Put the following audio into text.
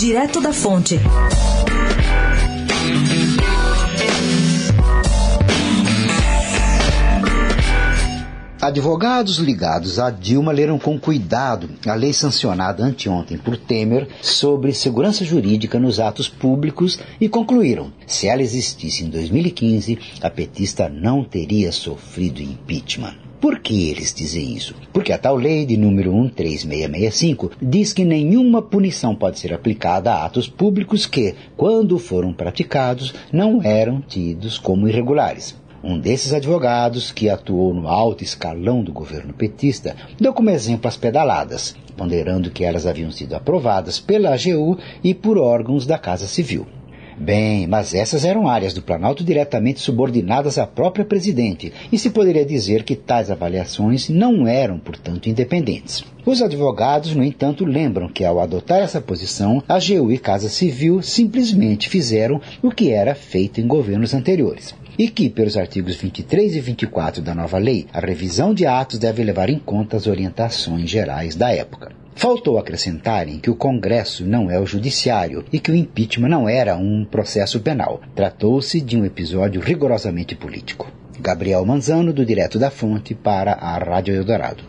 Direto da Fonte. Advogados ligados a Dilma leram com cuidado a lei sancionada anteontem por Temer sobre segurança jurídica nos atos públicos e concluíram: se ela existisse em 2015, a petista não teria sofrido impeachment. Por que eles dizem isso? Porque a tal lei de número 13665 diz que nenhuma punição pode ser aplicada a atos públicos que, quando foram praticados, não eram tidos como irregulares. Um desses advogados, que atuou no alto escalão do governo petista, deu como exemplo as pedaladas, ponderando que elas haviam sido aprovadas pela AGU e por órgãos da Casa Civil. Bem, mas essas eram áreas do Planalto diretamente subordinadas à própria presidente, e se poderia dizer que tais avaliações não eram, portanto, independentes. Os advogados, no entanto, lembram que ao adotar essa posição, a AGU e Casa Civil simplesmente fizeram o que era feito em governos anteriores e que, pelos artigos 23 e 24 da nova lei, a revisão de atos deve levar em conta as orientações gerais da época. Faltou acrescentarem que o Congresso não é o Judiciário e que o impeachment não era um processo penal. Tratou-se de um episódio rigorosamente político. Gabriel Manzano, do Direto da Fonte, para a Rádio Eldorado.